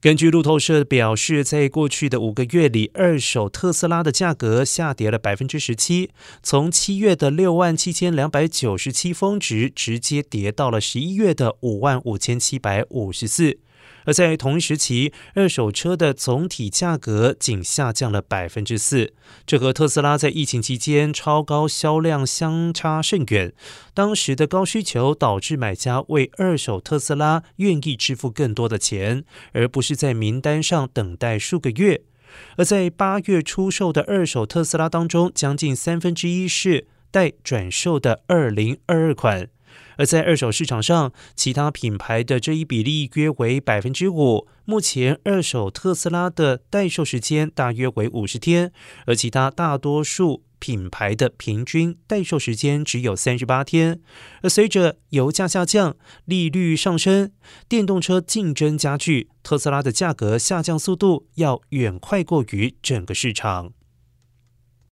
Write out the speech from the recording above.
根据路透社表示，在过去的五个月里，二手特斯拉的价格下跌了百分之十七，从七月的六万七千两百九十七峰值，直接跌到了十一月的五万五千七百五十四。而在同一时期，二手车的总体价格仅下降了百分之四，这和特斯拉在疫情期间超高销量相差甚远。当时的高需求导致买家为二手特斯拉愿意支付更多的钱，而不是在名单上等待数个月。而在八月出售的二手特斯拉当中，将近三分之一是待转售的二零二二款。而在二手市场上，其他品牌的这一比例约为百分之五。目前，二手特斯拉的待售时间大约为五十天，而其他大多数品牌的平均待售时间只有三十八天。而随着油价下降、利率上升、电动车竞争加剧，特斯拉的价格下降速度要远快过于整个市场。